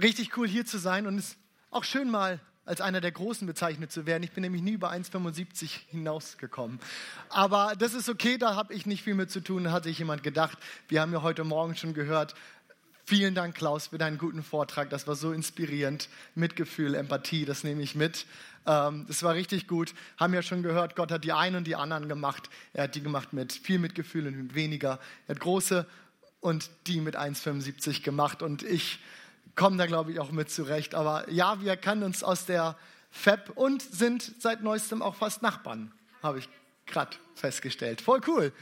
Richtig cool hier zu sein und es ist auch schön mal als einer der Großen bezeichnet zu werden. Ich bin nämlich nie über 1,75 hinausgekommen. Aber das ist okay, da habe ich nicht viel mit zu tun, da hat sich jemand gedacht. Wir haben ja heute Morgen schon gehört. Vielen Dank, Klaus, für deinen guten Vortrag. Das war so inspirierend. Mitgefühl, Empathie, das nehme ich mit. Ähm, das war richtig gut. Haben ja schon gehört, Gott hat die einen und die anderen gemacht. Er hat die gemacht mit viel Mitgefühl und mit weniger. Er hat große und die mit 1,75 gemacht. Und ich kommen da, glaube ich, auch mit zurecht. Aber ja, wir kennen uns aus der FEP und sind seit neuestem auch fast Nachbarn, habe ich gerade festgestellt. Voll cool,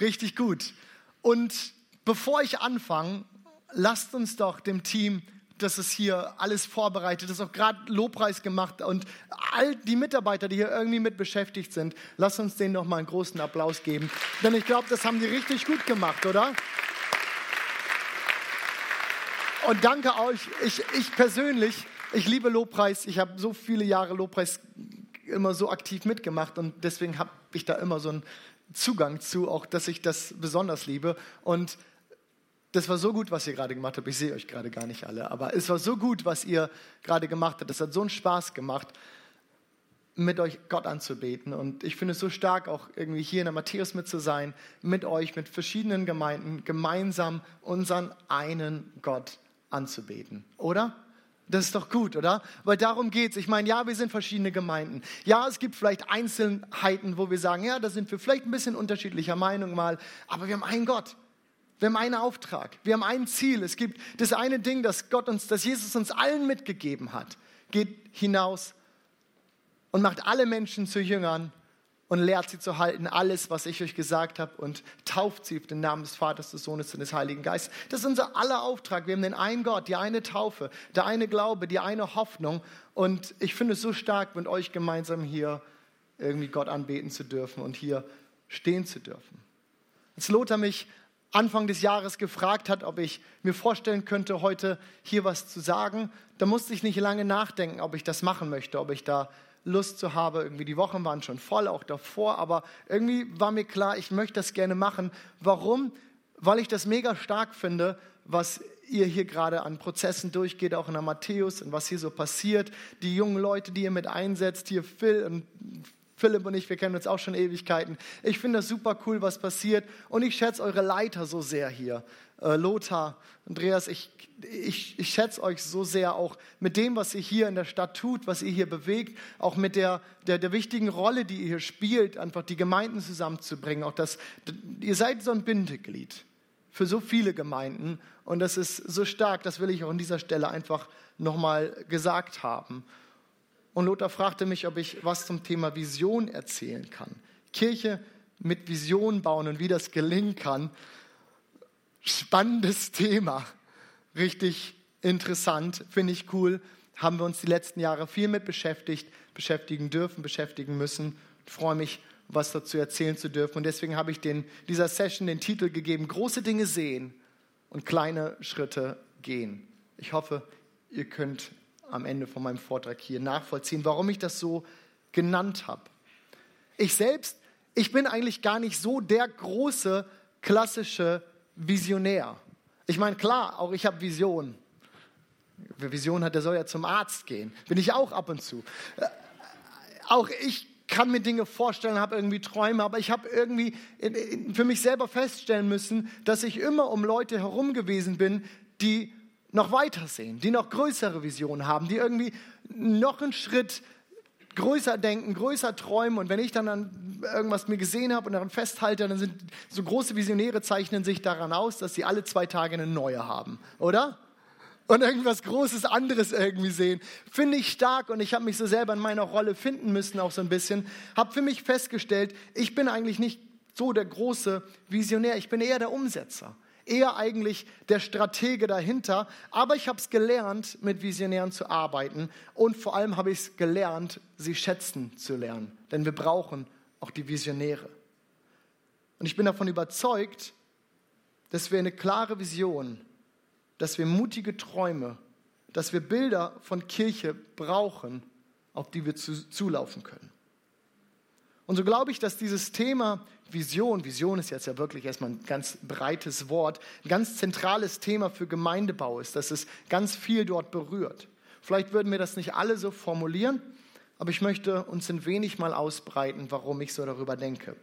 richtig gut. Und bevor ich anfange, lasst uns doch dem Team das ist hier alles vorbereitet, das ist auch gerade Lobpreis gemacht und all die Mitarbeiter, die hier irgendwie mit beschäftigt sind, lasst uns denen noch mal einen großen Applaus geben, denn ich glaube, das haben die richtig gut gemacht, oder? Und danke euch. Ich, ich persönlich, ich liebe Lobpreis. Ich habe so viele Jahre Lobpreis immer so aktiv mitgemacht und deswegen habe ich da immer so einen Zugang zu, auch dass ich das besonders liebe. Und das war so gut, was ihr gerade gemacht habt. Ich sehe euch gerade gar nicht alle, aber es war so gut, was ihr gerade gemacht habt. Es hat so einen Spaß gemacht, mit euch Gott anzubeten. Und ich finde es so stark, auch irgendwie hier in der Matthäus mit zu sein, mit euch, mit verschiedenen Gemeinden, gemeinsam unseren einen Gott anzubeten, oder? Das ist doch gut, oder? Weil darum geht es. Ich meine, ja, wir sind verschiedene Gemeinden. Ja, es gibt vielleicht Einzelheiten, wo wir sagen, ja, da sind wir vielleicht ein bisschen unterschiedlicher Meinung mal, aber wir haben einen Gott. Wir haben einen Auftrag. Wir haben ein Ziel. Es gibt das eine Ding, das Gott uns, das Jesus uns allen mitgegeben hat. Geht hinaus und macht alle Menschen zu Jüngern und lehrt sie zu halten, alles, was ich euch gesagt habe, und tauft sie auf den Namen des Vaters, des Sohnes und des Heiligen Geistes. Das ist unser aller Auftrag. Wir haben den einen Gott, die eine Taufe, der eine Glaube, die eine Hoffnung. Und ich finde es so stark, mit euch gemeinsam hier irgendwie Gott anbeten zu dürfen und hier stehen zu dürfen. Als Lothar mich Anfang des Jahres gefragt hat, ob ich mir vorstellen könnte, heute hier was zu sagen, da musste ich nicht lange nachdenken, ob ich das machen möchte, ob ich da Lust zu habe. Irgendwie die Wochen waren schon voll, auch davor, aber irgendwie war mir klar, ich möchte das gerne machen. Warum? Weil ich das mega stark finde, was ihr hier gerade an Prozessen durchgeht, auch in der Matthäus und was hier so passiert. Die jungen Leute, die ihr mit einsetzt, hier Phil und Philipp und ich, wir kennen uns auch schon Ewigkeiten. Ich finde das super cool, was passiert. Und ich schätze eure Leiter so sehr hier. Äh, Lothar, Andreas, ich, ich, ich schätze euch so sehr auch mit dem, was ihr hier in der Stadt tut, was ihr hier bewegt, auch mit der, der, der wichtigen Rolle, die ihr hier spielt, einfach die Gemeinden zusammenzubringen. Auch das, ihr seid so ein Bindeglied für so viele Gemeinden. Und das ist so stark, das will ich auch an dieser Stelle einfach nochmal gesagt haben. Und Lothar fragte mich, ob ich was zum Thema Vision erzählen kann. Kirche mit Vision bauen und wie das gelingen kann. Spannendes Thema. Richtig interessant, finde ich cool. Haben wir uns die letzten Jahre viel mit beschäftigt, beschäftigen dürfen, beschäftigen müssen. Ich freue mich, was dazu erzählen zu dürfen. Und deswegen habe ich den, dieser Session den Titel gegeben, große Dinge sehen und kleine Schritte gehen. Ich hoffe, ihr könnt am Ende von meinem Vortrag hier nachvollziehen, warum ich das so genannt habe. Ich selbst, ich bin eigentlich gar nicht so der große klassische Visionär. Ich meine, klar, auch ich habe Visionen. Wer Vision hat, der soll ja zum Arzt gehen. Bin ich auch ab und zu. Äh, auch ich kann mir Dinge vorstellen, habe irgendwie Träume, aber ich habe irgendwie für mich selber feststellen müssen, dass ich immer um Leute herum gewesen bin, die noch weiter sehen, die noch größere Visionen haben, die irgendwie noch einen Schritt größer denken, größer träumen. Und wenn ich dann an irgendwas mir gesehen habe und daran festhalte, dann sind so große Visionäre zeichnen sich daran aus, dass sie alle zwei Tage eine neue haben, oder? Und irgendwas Großes anderes irgendwie sehen. Finde ich stark und ich habe mich so selber in meiner Rolle finden müssen, auch so ein bisschen. Habe für mich festgestellt, ich bin eigentlich nicht so der große Visionär, ich bin eher der Umsetzer eher eigentlich der Stratege dahinter. Aber ich habe es gelernt, mit Visionären zu arbeiten und vor allem habe ich es gelernt, sie schätzen zu lernen. Denn wir brauchen auch die Visionäre. Und ich bin davon überzeugt, dass wir eine klare Vision, dass wir mutige Träume, dass wir Bilder von Kirche brauchen, auf die wir zu, zulaufen können. Und so glaube ich, dass dieses Thema Vision, Vision ist jetzt ja wirklich erstmal ein ganz breites Wort, ein ganz zentrales Thema für Gemeindebau ist, dass es ganz viel dort berührt. Vielleicht würden wir das nicht alle so formulieren, aber ich möchte uns ein wenig mal ausbreiten, warum ich so darüber denke.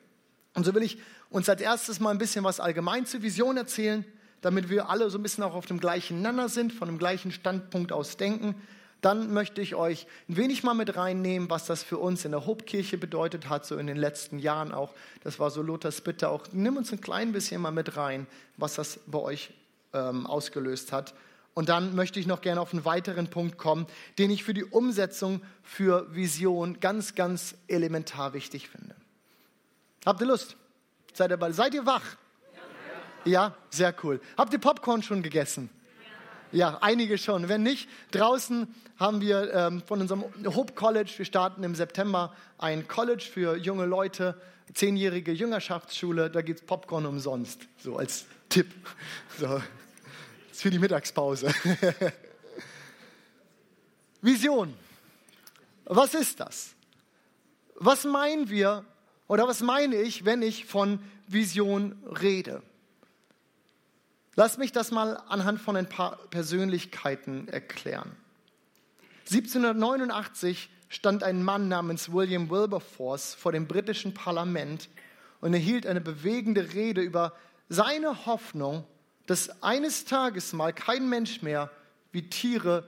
Und so will ich uns als erstes mal ein bisschen was allgemein zur Vision erzählen, damit wir alle so ein bisschen auch auf dem gleichen Nenner sind, von dem gleichen Standpunkt aus denken. Dann möchte ich euch ein wenig mal mit reinnehmen, was das für uns in der Hauptkirche bedeutet hat, so in den letzten Jahren auch. Das war so Lothars Bitte auch. Nimm uns ein klein bisschen mal mit rein, was das bei euch ähm, ausgelöst hat. Und dann möchte ich noch gerne auf einen weiteren Punkt kommen, den ich für die Umsetzung für Vision ganz, ganz elementar wichtig finde. Habt ihr Lust? Seid ihr, seid ihr wach? Ja. sehr cool. Habt ihr Popcorn schon gegessen? Ja, einige schon. Wenn nicht, draußen haben wir ähm, von unserem Hope College, wir starten im September ein College für junge Leute, zehnjährige Jüngerschaftsschule, da gibt es Popcorn umsonst, so als Tipp. So ist für die Mittagspause. Vision. Was ist das? Was meinen wir oder was meine ich, wenn ich von Vision rede? Lass mich das mal anhand von ein paar Persönlichkeiten erklären. 1789 stand ein Mann namens William Wilberforce vor dem britischen Parlament und erhielt eine bewegende Rede über seine Hoffnung dass eines Tages mal kein Mensch mehr wie Tiere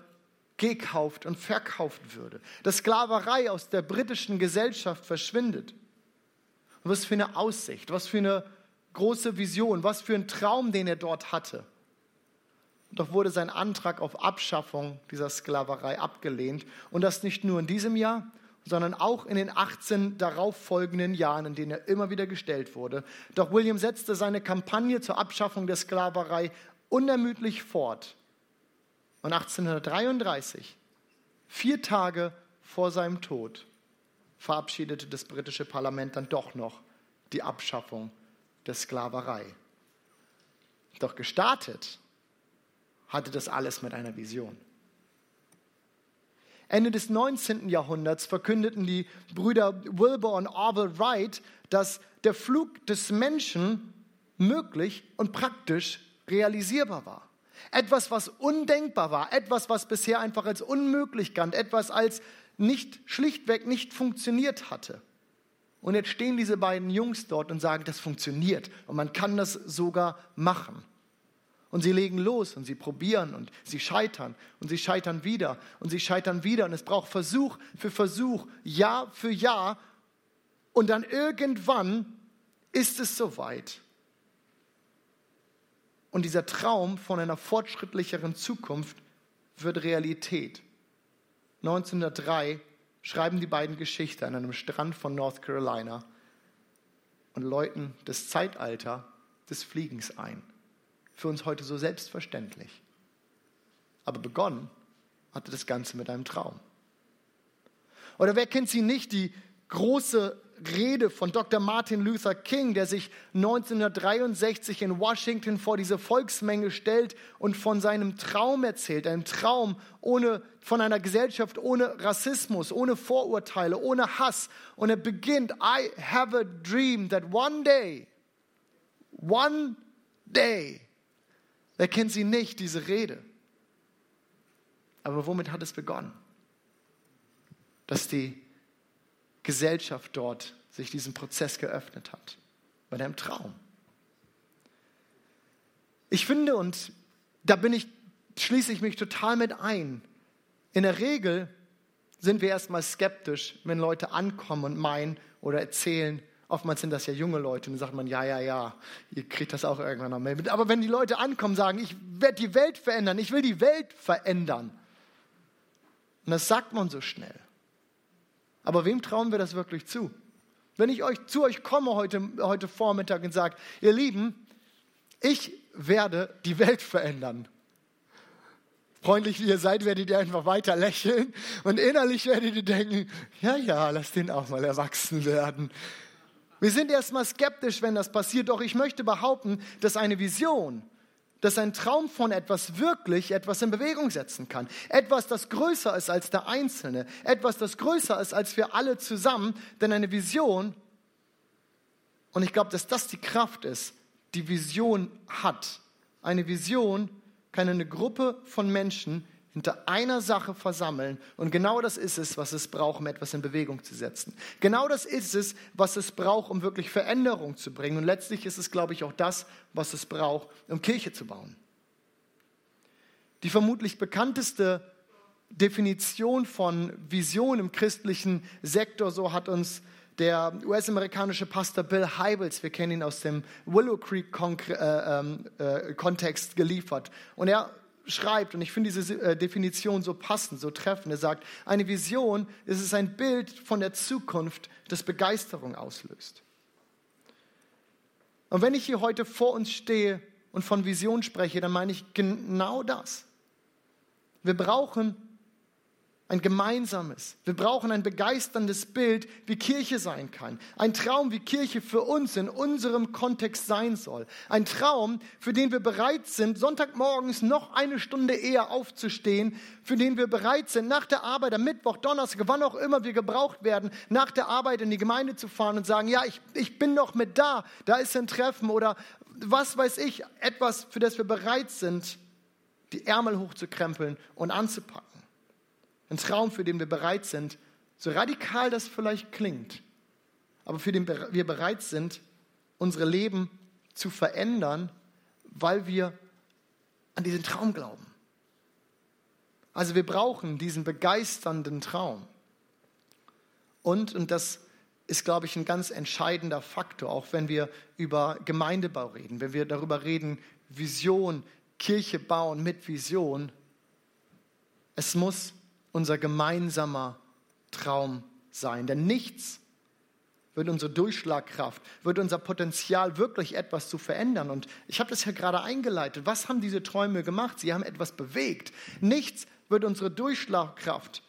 gekauft und verkauft würde, dass Sklaverei aus der britischen Gesellschaft verschwindet. Und was für eine Aussicht, was für eine große Vision, was für ein Traum, den er dort hatte. Doch wurde sein Antrag auf Abschaffung dieser Sklaverei abgelehnt. Und das nicht nur in diesem Jahr, sondern auch in den 18 darauffolgenden Jahren, in denen er immer wieder gestellt wurde. Doch William setzte seine Kampagne zur Abschaffung der Sklaverei unermüdlich fort. Und 1833, vier Tage vor seinem Tod, verabschiedete das britische Parlament dann doch noch die Abschaffung der Sklaverei. Doch gestartet hatte das alles mit einer Vision. Ende des 19. Jahrhunderts verkündeten die Brüder Wilbur und Orville Wright, dass der Flug des Menschen möglich und praktisch realisierbar war. Etwas, was undenkbar war, etwas, was bisher einfach als unmöglich galt, etwas als nicht schlichtweg nicht funktioniert hatte. Und jetzt stehen diese beiden Jungs dort und sagen, das funktioniert und man kann das sogar machen. Und sie legen los und sie probieren und sie scheitern und sie scheitern wieder und sie scheitern wieder. Und es braucht Versuch für Versuch, Jahr für Jahr. Und dann irgendwann ist es soweit. Und dieser Traum von einer fortschrittlicheren Zukunft wird Realität. 1903 schreiben die beiden Geschichte an einem Strand von North Carolina und läuten das Zeitalter des Fliegens ein für uns heute so selbstverständlich. Aber begonnen hatte das Ganze mit einem Traum. Oder wer kennt sie nicht, die große Rede von Dr. Martin Luther King, der sich 1963 in Washington vor diese Volksmenge stellt und von seinem Traum erzählt, einem Traum ohne, von einer Gesellschaft ohne Rassismus, ohne Vorurteile, ohne Hass. Und er beginnt, I have a dream that one day, one day, Wer kennt sie nicht, diese Rede? Aber womit hat es begonnen? Dass die Gesellschaft dort sich diesem Prozess geöffnet hat. Bei deinem Traum. Ich finde, und da bin ich, schließe ich mich total mit ein. In der Regel sind wir erstmal skeptisch, wenn Leute ankommen und meinen oder erzählen, Oftmals sind das ja junge Leute und dann sagt man, ja, ja, ja, ihr kriegt das auch irgendwann noch mit. Aber wenn die Leute ankommen sagen, ich werde die Welt verändern, ich will die Welt verändern, und das sagt man so schnell. Aber wem trauen wir das wirklich zu? Wenn ich euch, zu euch komme heute, heute Vormittag und sage, ihr Lieben, ich werde die Welt verändern. Freundlich wie ihr seid, werdet ihr einfach weiter lächeln und innerlich werdet ihr denken, ja, ja, lass den auch mal erwachsen werden. Wir sind erstmal skeptisch, wenn das passiert, doch ich möchte behaupten, dass eine Vision, dass ein Traum von etwas wirklich etwas in Bewegung setzen kann. Etwas, das größer ist als der Einzelne. Etwas, das größer ist als wir alle zusammen. Denn eine Vision, Und ich glaube, dass das die Kraft ist, die Vision hat. Eine Vision kann eine Gruppe von Menschen hinter einer Sache versammeln. Und genau das ist es, was es braucht, um etwas in Bewegung zu setzen. Genau das ist es, was es braucht, um wirklich Veränderung zu bringen. Und letztlich ist es, glaube ich, auch das, was es braucht, um Kirche zu bauen. Die vermutlich bekannteste Definition von Vision im christlichen Sektor, so hat uns der US-amerikanische Pastor Bill Hybels, wir kennen ihn aus dem Willow Creek äh, ähm, äh, geliefert. Und er schreibt, und ich finde diese äh, Definition so passend, so treffend, er sagt, eine Vision ist es ein Bild von der Zukunft, das Begeisterung auslöst. Und wenn ich hier heute vor uns stehe und von Vision spreche, dann meine ich genau das. Wir brauchen ein gemeinsames. Wir brauchen ein begeisterndes Bild, wie Kirche sein kann. Ein Traum, wie Kirche für uns in unserem Kontext sein soll. Ein Traum, für den wir bereit sind, Sonntagmorgens noch eine Stunde eher aufzustehen, für den wir bereit sind, nach der Arbeit, am Mittwoch, Donnerstag, wann auch immer wir gebraucht werden, nach der Arbeit in die Gemeinde zu fahren und sagen, ja, ich, ich bin noch mit da, da ist ein Treffen oder was weiß ich, etwas, für das wir bereit sind, die Ärmel hochzukrempeln und anzupacken. Ein Traum, für den wir bereit sind, so radikal das vielleicht klingt, aber für den wir bereit sind, unsere Leben zu verändern, weil wir an diesen Traum glauben. Also wir brauchen diesen begeisternden Traum. Und, und das ist, glaube ich, ein ganz entscheidender Faktor, auch wenn wir über Gemeindebau reden, wenn wir darüber reden, Vision, Kirche bauen mit Vision. Es muss unser gemeinsamer Traum sein. Denn nichts wird unsere Durchschlagkraft, wird unser Potenzial wirklich etwas zu verändern. Und ich habe das ja gerade eingeleitet. Was haben diese Träume gemacht? Sie haben etwas bewegt. Nichts wird unsere Durchschlagkraft,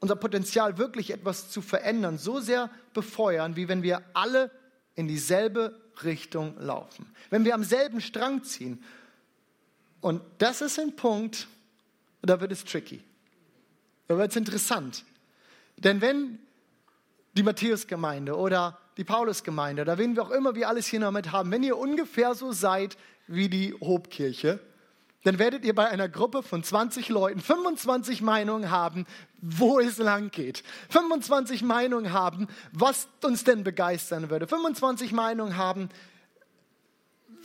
unser Potenzial wirklich etwas zu verändern, so sehr befeuern, wie wenn wir alle in dieselbe Richtung laufen. Wenn wir am selben Strang ziehen. Und das ist ein Punkt, da wird es tricky. Da wird es interessant. Denn wenn die Matthäus-Gemeinde oder die Paulus-Gemeinde oder wen wir auch immer wir alles hier noch mit haben, wenn ihr ungefähr so seid wie die Hobkirche, dann werdet ihr bei einer Gruppe von 20 Leuten 25 Meinungen haben, wo es lang geht. 25 Meinungen haben, was uns denn begeistern würde. 25 Meinungen haben,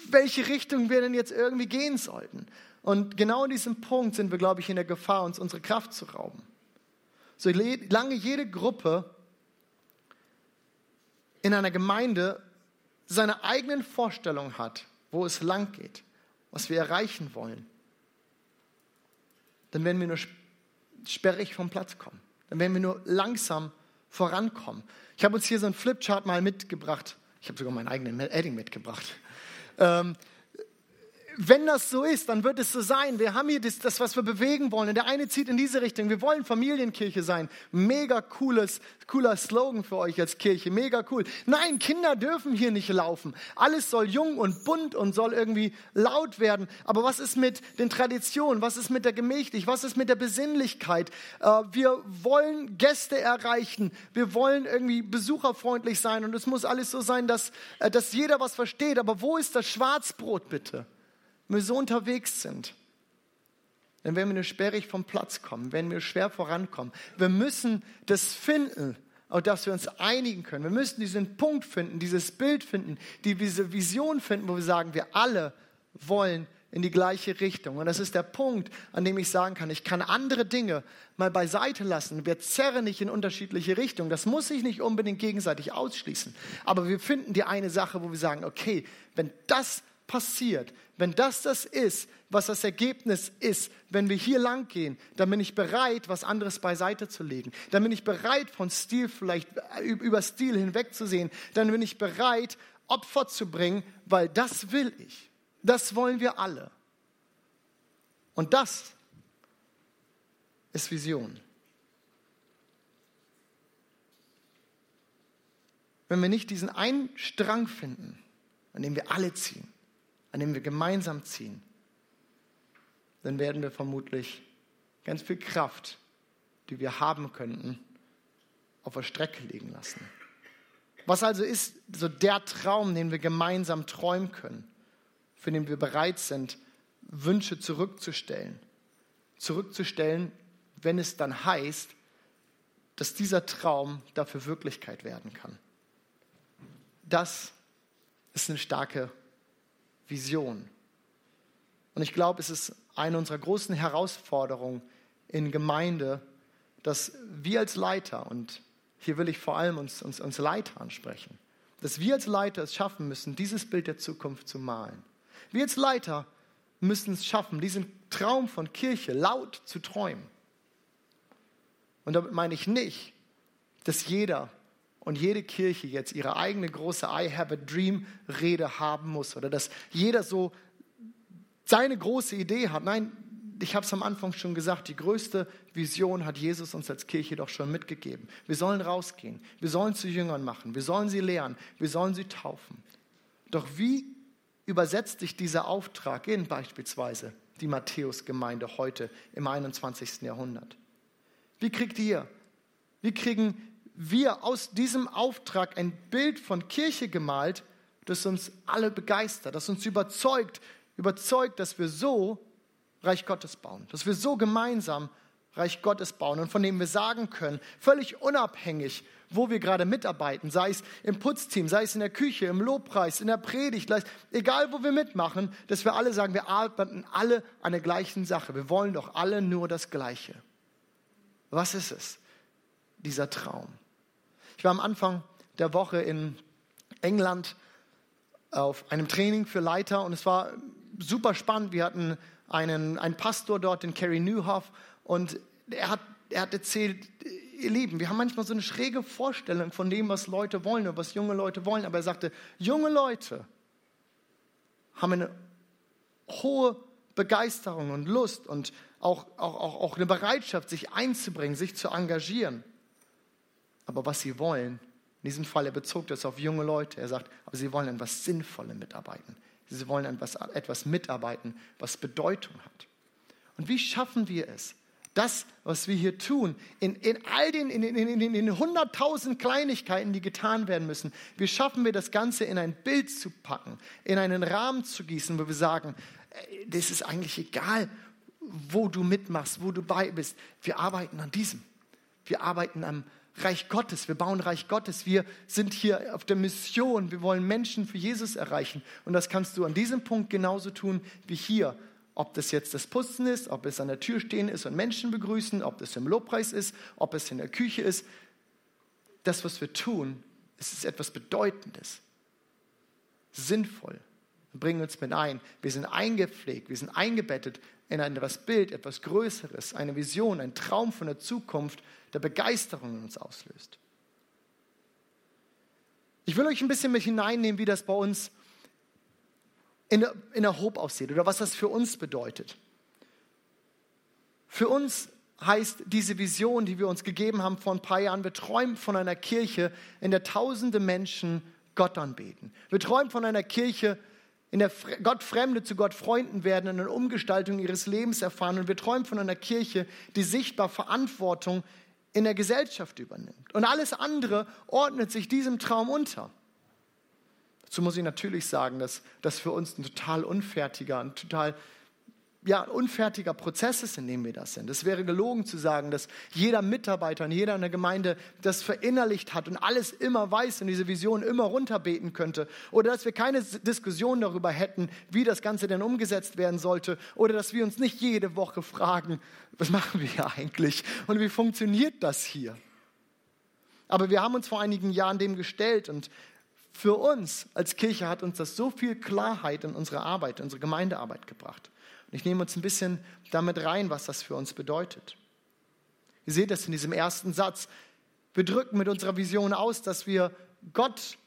welche Richtung wir denn jetzt irgendwie gehen sollten. Und genau in diesem Punkt sind wir, glaube ich, in der Gefahr, uns unsere Kraft zu rauben. Solange jede Gruppe in einer Gemeinde seine eigenen Vorstellungen hat, wo es lang geht, was wir erreichen wollen, dann werden wir nur sperrig vom Platz kommen. Dann werden wir nur langsam vorankommen. Ich habe uns hier so einen Flipchart mal mitgebracht. Ich habe sogar meinen eigenen Edding mitgebracht. Ähm, wenn das so ist, dann wird es so sein. Wir haben hier das, das, was wir bewegen wollen. Und der eine zieht in diese Richtung. Wir wollen Familienkirche sein. Mega cooles, cooler Slogan für euch als Kirche. Mega cool. Nein, Kinder dürfen hier nicht laufen. Alles soll jung und bunt und soll irgendwie laut werden. Aber was ist mit den Traditionen? Was ist mit der Gemächlich? Was ist mit der Besinnlichkeit? Äh, wir wollen Gäste erreichen. Wir wollen irgendwie besucherfreundlich sein. Und es muss alles so sein, dass, äh, dass jeder was versteht. Aber wo ist das Schwarzbrot bitte? Wenn wir so unterwegs sind, dann werden wir nur sperrig vom Platz kommen, werden wir schwer vorankommen. Wir müssen das finden, auf das wir uns einigen können. Wir müssen diesen Punkt finden, dieses Bild finden, diese Vision finden, wo wir sagen, wir alle wollen in die gleiche Richtung. Und das ist der Punkt, an dem ich sagen kann, ich kann andere Dinge mal beiseite lassen. Wir zerren nicht in unterschiedliche Richtungen. Das muss sich nicht unbedingt gegenseitig ausschließen. Aber wir finden die eine Sache, wo wir sagen, okay, wenn das passiert, wenn das das ist, was das Ergebnis ist, wenn wir hier lang gehen, dann bin ich bereit, was anderes beiseite zu legen. Dann bin ich bereit, von Stil vielleicht über Stil hinwegzusehen. Dann bin ich bereit, Opfer zu bringen, weil das will ich. Das wollen wir alle. Und das ist Vision. Wenn wir nicht diesen einen Strang finden, an dem wir alle ziehen, an dem wir gemeinsam ziehen, dann werden wir vermutlich ganz viel Kraft, die wir haben könnten, auf der Strecke liegen lassen. Was also ist so der Traum, den wir gemeinsam träumen können, für den wir bereit sind, Wünsche zurückzustellen? Zurückzustellen, wenn es dann heißt, dass dieser Traum dafür Wirklichkeit werden kann. Das ist eine starke Vision. Und ich glaube, es ist eine unserer großen Herausforderungen in Gemeinde, dass wir als Leiter, und hier will ich vor allem uns, uns, uns Leiter ansprechen, dass wir als Leiter es schaffen müssen, dieses Bild der Zukunft zu malen. Wir als Leiter müssen es schaffen, diesen Traum von Kirche laut zu träumen. Und damit meine ich nicht, dass jeder und jede Kirche jetzt ihre eigene große I have a Dream Rede haben muss oder dass jeder so seine große Idee hat. Nein, ich habe es am Anfang schon gesagt, die größte Vision hat Jesus uns als Kirche doch schon mitgegeben. Wir sollen rausgehen, wir sollen zu Jüngern machen, wir sollen sie lehren, wir sollen sie taufen. Doch wie übersetzt sich dieser Auftrag in beispielsweise die Matthäus-Gemeinde heute im 21. Jahrhundert? Wie kriegt ihr, wie kriegen wir aus diesem Auftrag ein Bild von Kirche gemalt, das uns alle begeistert, das uns überzeugt, überzeugt, dass wir so Reich Gottes bauen, dass wir so gemeinsam Reich Gottes bauen und von dem wir sagen können, völlig unabhängig, wo wir gerade mitarbeiten, sei es im Putzteam, sei es in der Küche, im Lobpreis, in der Predigt, egal wo wir mitmachen, dass wir alle sagen, wir arbeiten alle an der gleichen Sache. Wir wollen doch alle nur das Gleiche. Was ist es? Dieser Traum. Ich war am Anfang der Woche in England auf einem Training für Leiter und es war super spannend. Wir hatten einen, einen Pastor dort, den Kerry Newhoff, und er hat, er hat erzählt, ihr Lieben, wir haben manchmal so eine schräge Vorstellung von dem, was Leute wollen oder was junge Leute wollen, aber er sagte, junge Leute haben eine hohe Begeisterung und Lust und auch, auch, auch, auch eine Bereitschaft, sich einzubringen, sich zu engagieren. Aber was sie wollen, in diesem Fall, er bezog das auf junge Leute, er sagt, aber sie wollen an etwas Sinnvollem mitarbeiten. Sie wollen an etwas, etwas mitarbeiten, was Bedeutung hat. Und wie schaffen wir es, das, was wir hier tun, in, in all den, in, in, in, in 100.000 Kleinigkeiten, die getan werden müssen, wie schaffen wir das Ganze in ein Bild zu packen, in einen Rahmen zu gießen, wo wir sagen, das ist eigentlich egal, wo du mitmachst, wo du bei bist. Wir arbeiten an diesem. Wir arbeiten am Reich Gottes. Wir bauen Reich Gottes. Wir sind hier auf der Mission. Wir wollen Menschen für Jesus erreichen. Und das kannst du an diesem Punkt genauso tun wie hier ob das jetzt das Putzen ist, ob es an der Tür stehen ist und Menschen begrüßen, ob das im Lobpreis ist, ob es in der Küche ist. Das, was wir tun, ist etwas Bedeutendes, sinnvoll. Wir bringen uns mit ein. Wir sind eingepflegt, wir sind eingebettet in etwas Bild, etwas Größeres, eine Vision, ein Traum von der Zukunft, der Begeisterung in uns auslöst. Ich will euch ein bisschen mit hineinnehmen, wie das bei uns in der, in der Hope aussieht oder was das für uns bedeutet. Für uns heißt diese Vision, die wir uns gegeben haben vor ein paar Jahren, wir träumen von einer Kirche, in der tausende Menschen Gott anbeten. Wir träumen von einer Kirche, in der Gott Fremde zu Gott Freunden werden, in der Umgestaltung ihres Lebens erfahren. Und wir träumen von einer Kirche, die sichtbar Verantwortung in der Gesellschaft übernimmt. Und alles andere ordnet sich diesem Traum unter. Dazu muss ich natürlich sagen, dass das für uns ein total unfertiger, ein total ja, unfertiger Prozess ist, in dem wir das sind. Es wäre gelogen zu sagen, dass jeder Mitarbeiter und jeder in der Gemeinde das verinnerlicht hat und alles immer weiß und diese Vision immer runterbeten könnte. Oder dass wir keine Diskussion darüber hätten, wie das Ganze denn umgesetzt werden sollte. Oder dass wir uns nicht jede Woche fragen, was machen wir hier eigentlich und wie funktioniert das hier. Aber wir haben uns vor einigen Jahren dem gestellt und für uns als Kirche hat uns das so viel Klarheit in unsere Arbeit, in unsere Gemeindearbeit gebracht. Ich nehme uns ein bisschen damit rein, was das für uns bedeutet. Ihr seht das in diesem ersten Satz. Wir drücken mit unserer Vision aus, dass wir Gott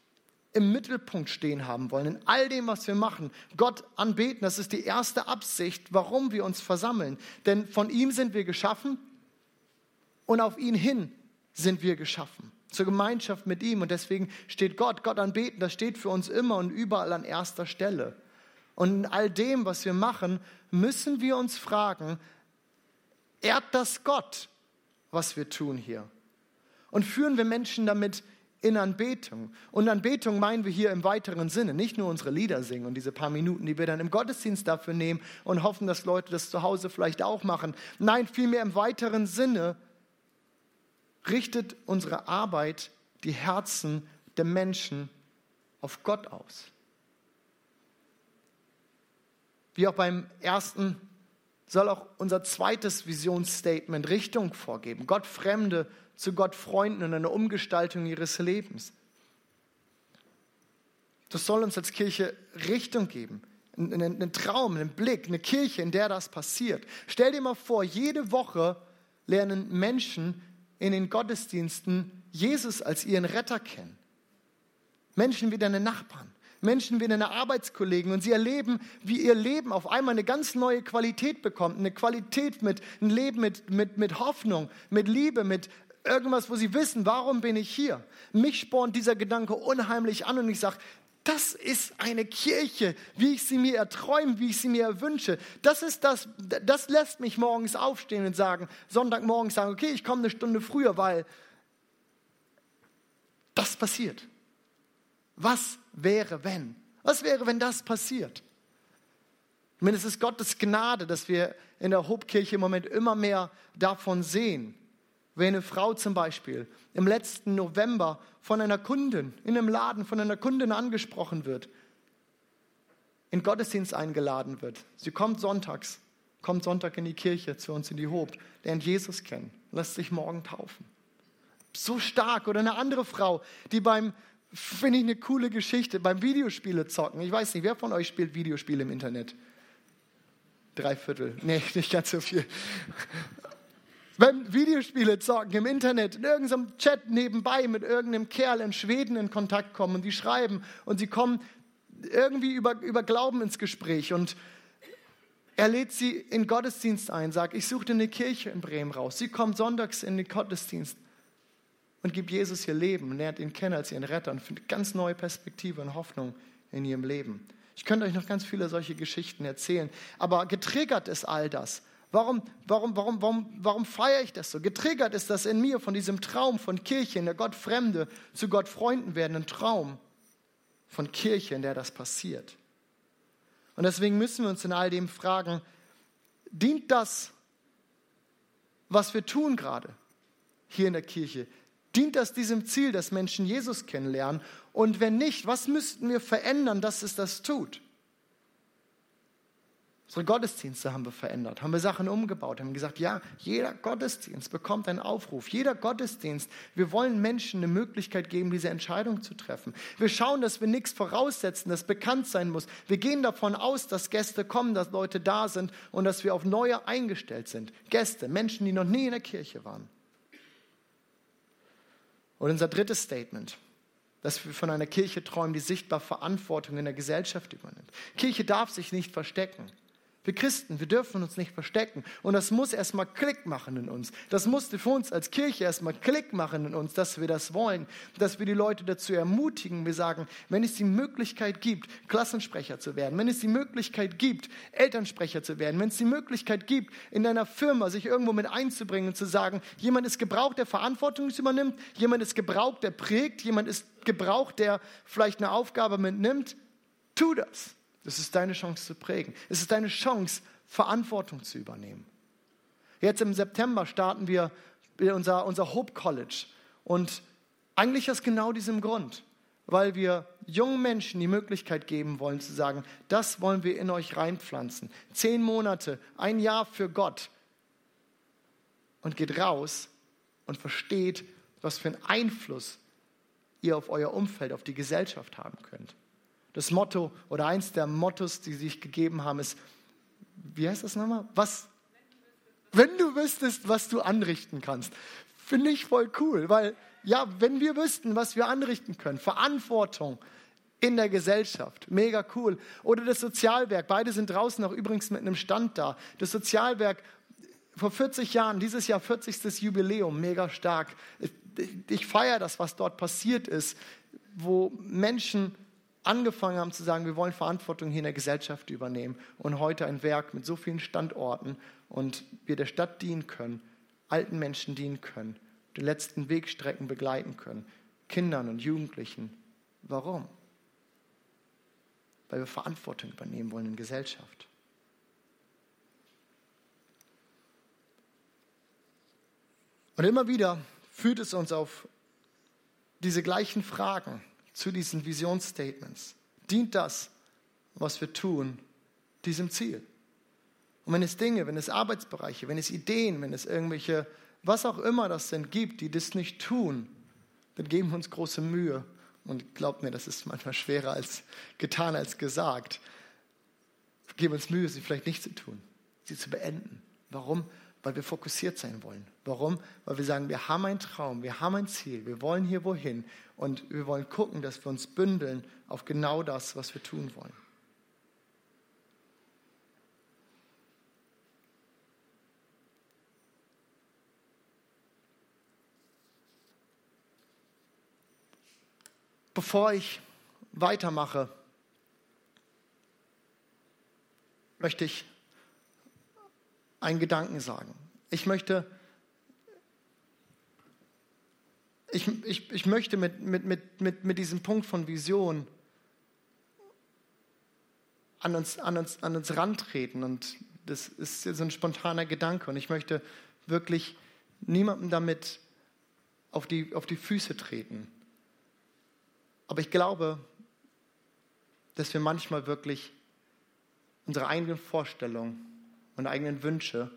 im Mittelpunkt stehen haben wollen, in all dem, was wir machen. Gott anbeten, das ist die erste Absicht, warum wir uns versammeln. Denn von ihm sind wir geschaffen und auf ihn hin sind wir geschaffen zur Gemeinschaft mit ihm. Und deswegen steht Gott, Gott anbeten, das steht für uns immer und überall an erster Stelle. Und in all dem, was wir machen, müssen wir uns fragen, ehrt das Gott, was wir tun hier? Und führen wir Menschen damit in Anbetung. Und Anbetung meinen wir hier im weiteren Sinne, nicht nur unsere Lieder singen und diese paar Minuten, die wir dann im Gottesdienst dafür nehmen und hoffen, dass Leute das zu Hause vielleicht auch machen. Nein, vielmehr im weiteren Sinne richtet unsere Arbeit die Herzen der Menschen auf Gott aus. Wie auch beim ersten soll auch unser zweites Visionsstatement Richtung vorgeben. Gott Fremde zu Gott Freunden und eine Umgestaltung ihres Lebens. Das soll uns als Kirche Richtung geben. Einen, einen Traum, einen Blick, eine Kirche, in der das passiert. Stell dir mal vor, jede Woche lernen Menschen in den Gottesdiensten Jesus als ihren Retter kennen. Menschen wie deine Nachbarn, Menschen wie deine Arbeitskollegen und sie erleben, wie ihr Leben auf einmal eine ganz neue Qualität bekommt. Eine Qualität mit, ein Leben mit, mit, mit Hoffnung, mit Liebe, mit irgendwas, wo sie wissen, warum bin ich hier. Mich spornt dieser Gedanke unheimlich an und ich sage, das ist eine Kirche, wie ich sie mir erträume, wie ich sie mir erwünsche. Das ist das, das lässt mich morgens aufstehen und sagen, Sonntagmorgen sagen, okay, ich komme eine Stunde früher, weil das passiert. Was wäre, wenn? Was wäre, wenn das passiert? Ich es ist Gottes Gnade, dass wir in der Hobkirche im Moment immer mehr davon sehen. Wenn eine Frau zum Beispiel im letzten November von einer Kundin in einem Laden von einer Kundin angesprochen wird, in Gottesdienst eingeladen wird. Sie kommt sonntags, kommt Sonntag in die Kirche zu uns in die Hob, lernt Jesus kennen, lässt sich morgen taufen. So stark. Oder eine andere Frau, die beim, finde ich eine coole Geschichte, beim Videospiele zocken. Ich weiß nicht, wer von euch spielt Videospiele im Internet? Drei Viertel. Nee, nicht ganz so viel beim Videospiele zocken im Internet, in irgendeinem Chat nebenbei mit irgendeinem Kerl in Schweden in Kontakt kommen und die schreiben und sie kommen irgendwie über, über Glauben ins Gespräch und er lädt sie in Gottesdienst ein, sagt, ich suche eine Kirche in Bremen raus. Sie kommt sonntags in den Gottesdienst und gibt Jesus ihr Leben lernt ihn kennen als ihren Retter und findet ganz neue Perspektive und Hoffnung in ihrem Leben. Ich könnte euch noch ganz viele solche Geschichten erzählen, aber getriggert ist all das Warum, warum, warum, warum, warum feiere ich das so? Getriggert ist das in mir von diesem Traum von Kirche, in der Gott Fremde zu Gott Freunden werden, ein Traum von Kirche, in der das passiert. Und deswegen müssen wir uns in all dem fragen, dient das, was wir tun gerade hier in der Kirche, dient das diesem Ziel, dass Menschen Jesus kennenlernen? Und wenn nicht, was müssten wir verändern, dass es das tut? Unsere Gottesdienste haben wir verändert, haben wir Sachen umgebaut, haben gesagt, ja, jeder Gottesdienst bekommt einen Aufruf, jeder Gottesdienst. Wir wollen Menschen eine Möglichkeit geben, diese Entscheidung zu treffen. Wir schauen, dass wir nichts voraussetzen, das bekannt sein muss. Wir gehen davon aus, dass Gäste kommen, dass Leute da sind und dass wir auf neue eingestellt sind. Gäste, Menschen, die noch nie in der Kirche waren. Und unser drittes Statement dass wir von einer Kirche träumen, die sichtbar Verantwortung in der Gesellschaft übernimmt. Kirche darf sich nicht verstecken. Wir Christen, wir dürfen uns nicht verstecken. Und das muss erstmal Klick machen in uns. Das musste für uns als Kirche erstmal Klick machen in uns, dass wir das wollen, dass wir die Leute dazu ermutigen. Wir sagen, wenn es die Möglichkeit gibt, Klassensprecher zu werden, wenn es die Möglichkeit gibt, Elternsprecher zu werden, wenn es die Möglichkeit gibt, in deiner Firma sich irgendwo mit einzubringen und zu sagen, jemand ist gebraucht, der Verantwortung übernimmt, jemand ist gebraucht, der prägt, jemand ist gebraucht, der vielleicht eine Aufgabe mitnimmt, tu das. Das ist deine Chance zu prägen. Es ist deine Chance, Verantwortung zu übernehmen. Jetzt im September starten wir unser, unser Hope College. Und eigentlich aus genau diesem Grund, weil wir jungen Menschen die Möglichkeit geben wollen zu sagen, das wollen wir in euch reinpflanzen. Zehn Monate, ein Jahr für Gott. Und geht raus und versteht, was für einen Einfluss ihr auf euer Umfeld, auf die Gesellschaft haben könnt. Das Motto oder eins der Mottos, die sich gegeben haben, ist, wie heißt das nochmal? Was? Wenn du wüsstest, was du anrichten kannst. Finde ich voll cool, weil ja, wenn wir wüssten, was wir anrichten können, Verantwortung in der Gesellschaft, mega cool. Oder das Sozialwerk, beide sind draußen auch übrigens mit einem Stand da. Das Sozialwerk vor 40 Jahren, dieses Jahr 40. Jubiläum, mega stark. Ich, ich feiere das, was dort passiert ist, wo Menschen angefangen haben zu sagen, wir wollen Verantwortung hier in der Gesellschaft übernehmen und heute ein Werk mit so vielen Standorten und wir der Stadt dienen können, alten Menschen dienen können, die letzten Wegstrecken begleiten können. Kindern und Jugendlichen. Warum? Weil wir Verantwortung übernehmen wollen in Gesellschaft. Und immer wieder führt es uns auf diese gleichen Fragen zu diesen Visionsstatements. Dient das, was wir tun, diesem Ziel? Und wenn es Dinge, wenn es Arbeitsbereiche, wenn es Ideen, wenn es irgendwelche, was auch immer das denn gibt, die das nicht tun, dann geben wir uns große Mühe. Und glaubt mir, das ist manchmal schwerer als getan als gesagt. Wir geben uns Mühe, sie vielleicht nicht zu tun, sie zu beenden. Warum? weil wir fokussiert sein wollen. Warum? Weil wir sagen, wir haben einen Traum, wir haben ein Ziel, wir wollen hier wohin und wir wollen gucken, dass wir uns bündeln auf genau das, was wir tun wollen. Bevor ich weitermache, möchte ich einen Gedanken sagen. Ich möchte, ich, ich, ich möchte mit, mit, mit, mit, mit diesem Punkt von Vision an uns, an, uns, an uns rantreten. Und das ist so ein spontaner Gedanke. Und ich möchte wirklich niemandem damit auf die, auf die Füße treten. Aber ich glaube, dass wir manchmal wirklich unsere eigenen Vorstellungen und eigenen Wünsche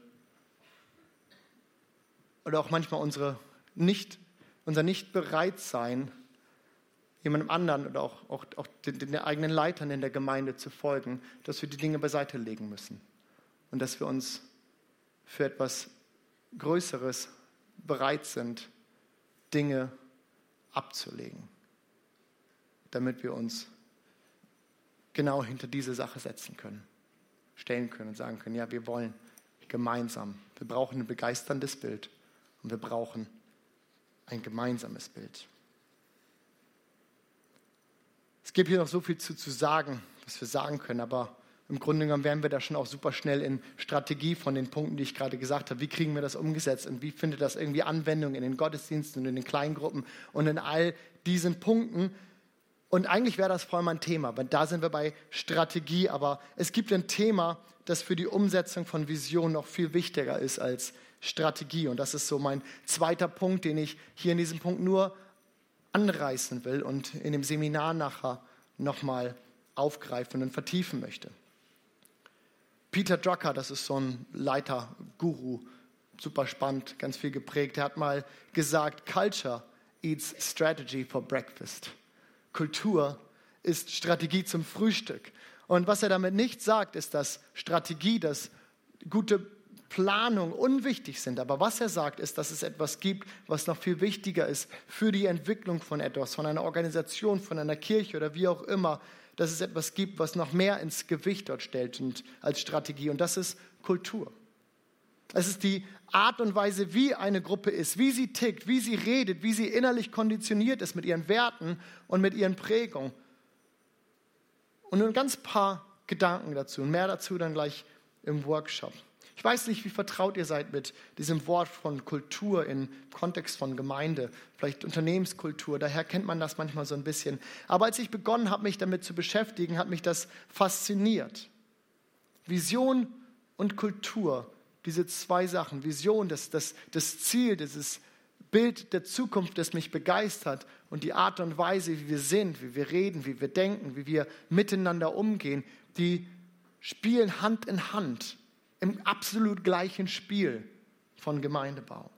oder auch manchmal unsere nicht, unser Nicht-Bereitsein, jemandem anderen oder auch, auch, auch den, den eigenen Leitern in der Gemeinde zu folgen, dass wir die Dinge beiseite legen müssen und dass wir uns für etwas Größeres bereit sind, Dinge abzulegen, damit wir uns genau hinter diese Sache setzen können stellen können und sagen können, ja, wir wollen gemeinsam. Wir brauchen ein begeisterndes Bild und wir brauchen ein gemeinsames Bild. Es gibt hier noch so viel zu, zu sagen, was wir sagen können, aber im Grunde genommen wären wir da schon auch super schnell in Strategie von den Punkten, die ich gerade gesagt habe. Wie kriegen wir das umgesetzt und wie findet das irgendwie Anwendung in den Gottesdiensten und in den Kleingruppen und in all diesen Punkten, und eigentlich wäre das vor allem ein Thema, weil da sind wir bei Strategie, aber es gibt ein Thema, das für die Umsetzung von Vision noch viel wichtiger ist als Strategie. Und das ist so mein zweiter Punkt, den ich hier in diesem Punkt nur anreißen will und in dem Seminar nachher nochmal aufgreifen und vertiefen möchte. Peter Drucker, das ist so ein Leiter, Guru, super spannend, ganz viel geprägt. Er hat mal gesagt, Culture eats strategy for breakfast. Kultur ist Strategie zum Frühstück. Und was er damit nicht sagt, ist, dass Strategie, dass gute Planung unwichtig sind. Aber was er sagt, ist, dass es etwas gibt, was noch viel wichtiger ist für die Entwicklung von etwas, von einer Organisation, von einer Kirche oder wie auch immer, dass es etwas gibt, was noch mehr ins Gewicht dort stellt und als Strategie. Und das ist Kultur. Es ist die Art und Weise, wie eine Gruppe ist, wie sie tickt, wie sie redet, wie sie innerlich konditioniert ist mit ihren Werten und mit ihren Prägungen. Und nur ein ganz paar Gedanken dazu und mehr dazu dann gleich im Workshop. Ich weiß nicht, wie vertraut ihr seid mit diesem Wort von Kultur im Kontext von Gemeinde, vielleicht Unternehmenskultur, daher kennt man das manchmal so ein bisschen. Aber als ich begonnen habe, mich damit zu beschäftigen, hat mich das fasziniert. Vision und Kultur diese zwei Sachen, Vision, das, das, das Ziel, dieses Bild der Zukunft, das mich begeistert und die Art und Weise, wie wir sind, wie wir reden, wie wir denken, wie wir miteinander umgehen, die spielen Hand in Hand im absolut gleichen Spiel von Gemeindebau.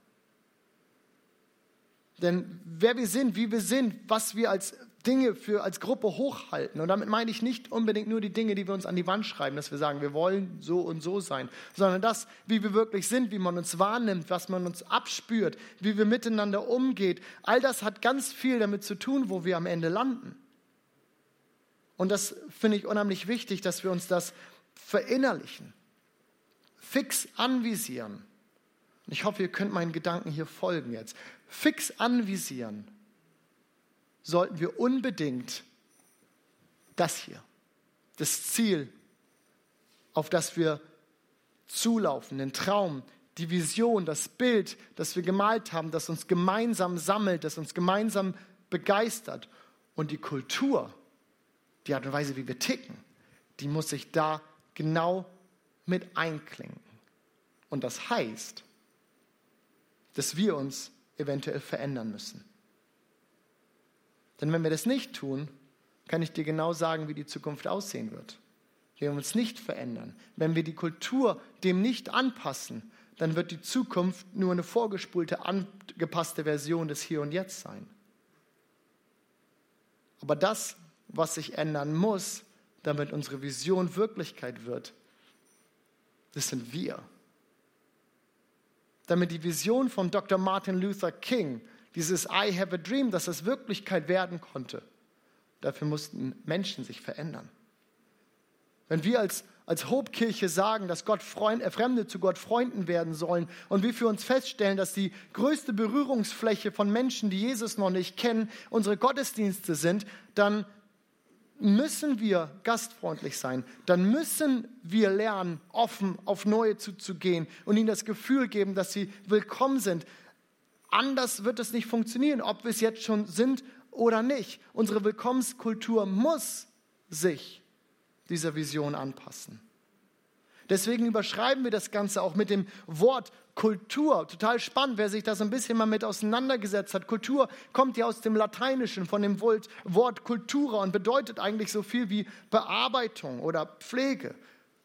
Denn wer wir sind, wie wir sind, was wir als Dinge für als Gruppe hochhalten. Und damit meine ich nicht unbedingt nur die Dinge, die wir uns an die Wand schreiben, dass wir sagen, wir wollen so und so sein, sondern das, wie wir wirklich sind, wie man uns wahrnimmt, was man uns abspürt, wie wir miteinander umgeht. All das hat ganz viel damit zu tun, wo wir am Ende landen. Und das finde ich unheimlich wichtig, dass wir uns das verinnerlichen, fix anvisieren. Ich hoffe, ihr könnt meinen Gedanken hier folgen jetzt. Fix anvisieren sollten wir unbedingt das hier, das Ziel, auf das wir zulaufen, den Traum, die Vision, das Bild, das wir gemalt haben, das uns gemeinsam sammelt, das uns gemeinsam begeistert. Und die Kultur, die Art und Weise, wie wir ticken, die muss sich da genau mit einklinken. Und das heißt, dass wir uns eventuell verändern müssen. Denn wenn wir das nicht tun, kann ich dir genau sagen, wie die Zukunft aussehen wird. Wenn wir uns nicht verändern, wenn wir die Kultur dem nicht anpassen, dann wird die Zukunft nur eine vorgespulte, angepasste Version des Hier und Jetzt sein. Aber das, was sich ändern muss, damit unsere Vision Wirklichkeit wird, das sind wir. Damit die Vision von Dr. Martin Luther King, dieses I have a dream, dass es Wirklichkeit werden konnte, dafür mussten Menschen sich verändern. Wenn wir als, als Hobkirche sagen, dass Gott Freund, äh, Fremde zu Gott Freunden werden sollen und wir für uns feststellen, dass die größte Berührungsfläche von Menschen, die Jesus noch nicht kennen, unsere Gottesdienste sind, dann müssen wir gastfreundlich sein. Dann müssen wir lernen, offen auf Neue zuzugehen und ihnen das Gefühl geben, dass sie willkommen sind. Anders wird es nicht funktionieren, ob wir es jetzt schon sind oder nicht. Unsere Willkommenskultur muss sich dieser Vision anpassen. Deswegen überschreiben wir das Ganze auch mit dem Wort Kultur. Total spannend, wer sich da so ein bisschen mal mit auseinandergesetzt hat. Kultur kommt ja aus dem Lateinischen, von dem Wort Kultura und bedeutet eigentlich so viel wie Bearbeitung oder Pflege.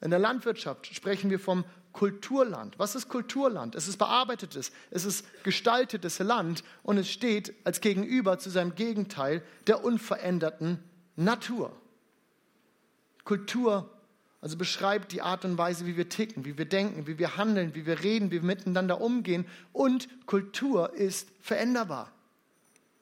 In der Landwirtschaft sprechen wir vom Kulturland. Was ist Kulturland? Es ist bearbeitetes, es ist gestaltetes Land und es steht als Gegenüber zu seinem Gegenteil der unveränderten Natur. Kultur also beschreibt die Art und Weise, wie wir ticken, wie wir denken, wie wir handeln, wie wir reden, wie wir miteinander umgehen. Und Kultur ist veränderbar.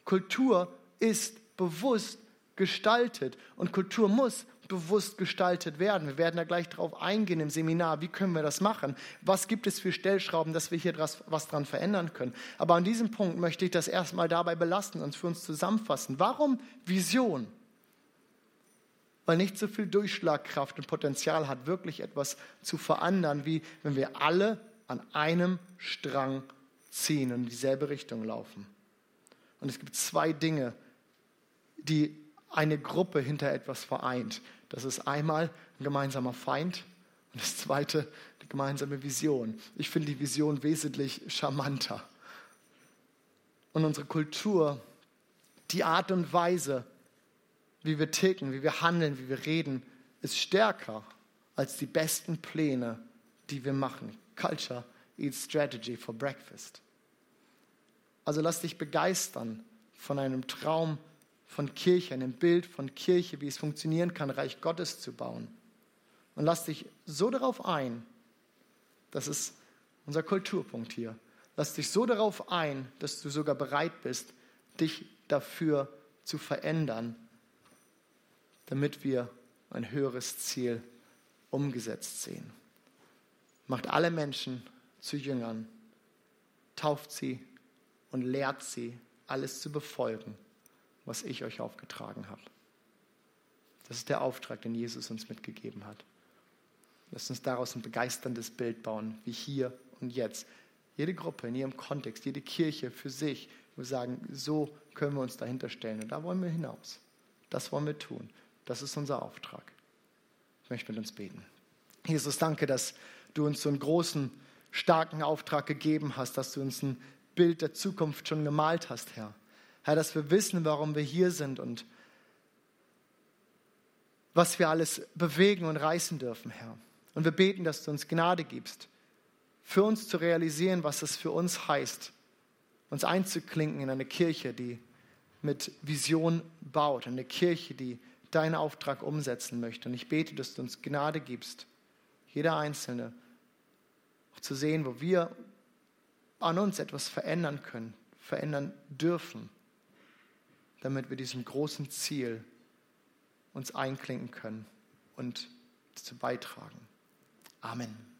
Kultur ist bewusst gestaltet und Kultur muss bewusst gestaltet werden. Wir werden da gleich drauf eingehen im Seminar. Wie können wir das machen? Was gibt es für Stellschrauben, dass wir hier was dran verändern können? Aber an diesem Punkt möchte ich das erstmal dabei belasten und für uns zusammenfassen. Warum Vision? Weil nicht so viel Durchschlagkraft und Potenzial hat, wirklich etwas zu verändern, wie wenn wir alle an einem Strang ziehen und in dieselbe Richtung laufen. Und es gibt zwei Dinge, die eine Gruppe hinter etwas vereint. Das ist einmal ein gemeinsamer Feind und das zweite eine gemeinsame Vision. Ich finde die Vision wesentlich charmanter. Und unsere Kultur, die Art und Weise, wie wir ticken, wie wir handeln, wie wir reden, ist stärker als die besten Pläne, die wir machen. Culture eats strategy for breakfast. Also lass dich begeistern von einem Traum von Kirche, einem Bild von Kirche, wie es funktionieren kann, Reich Gottes zu bauen. Und lass dich so darauf ein, das ist unser Kulturpunkt hier, lass dich so darauf ein, dass du sogar bereit bist, dich dafür zu verändern damit wir ein höheres Ziel umgesetzt sehen. Macht alle Menschen zu Jüngern, tauft sie und lehrt sie, alles zu befolgen, was ich euch aufgetragen habe. Das ist der Auftrag, den Jesus uns mitgegeben hat. Lasst uns daraus ein begeisterndes Bild bauen, wie hier und jetzt. Jede Gruppe in ihrem Kontext, jede Kirche für sich, wir sagen, so können wir uns dahinter stellen. Und da wollen wir hinaus. Das wollen wir tun. Das ist unser Auftrag. Ich möchte mit uns beten. Jesus, danke, dass du uns so einen großen, starken Auftrag gegeben hast, dass du uns ein Bild der Zukunft schon gemalt hast, Herr. Herr, dass wir wissen, warum wir hier sind und was wir alles bewegen und reißen dürfen, Herr. Und wir beten, dass du uns Gnade gibst, für uns zu realisieren, was es für uns heißt, uns einzuklinken in eine Kirche, die mit Vision baut, eine Kirche, die deinen Auftrag umsetzen möchte. Und ich bete, dass du uns Gnade gibst, jeder Einzelne, auch zu sehen, wo wir an uns etwas verändern können, verändern dürfen, damit wir diesem großen Ziel uns einklinken können und dazu beitragen. Amen.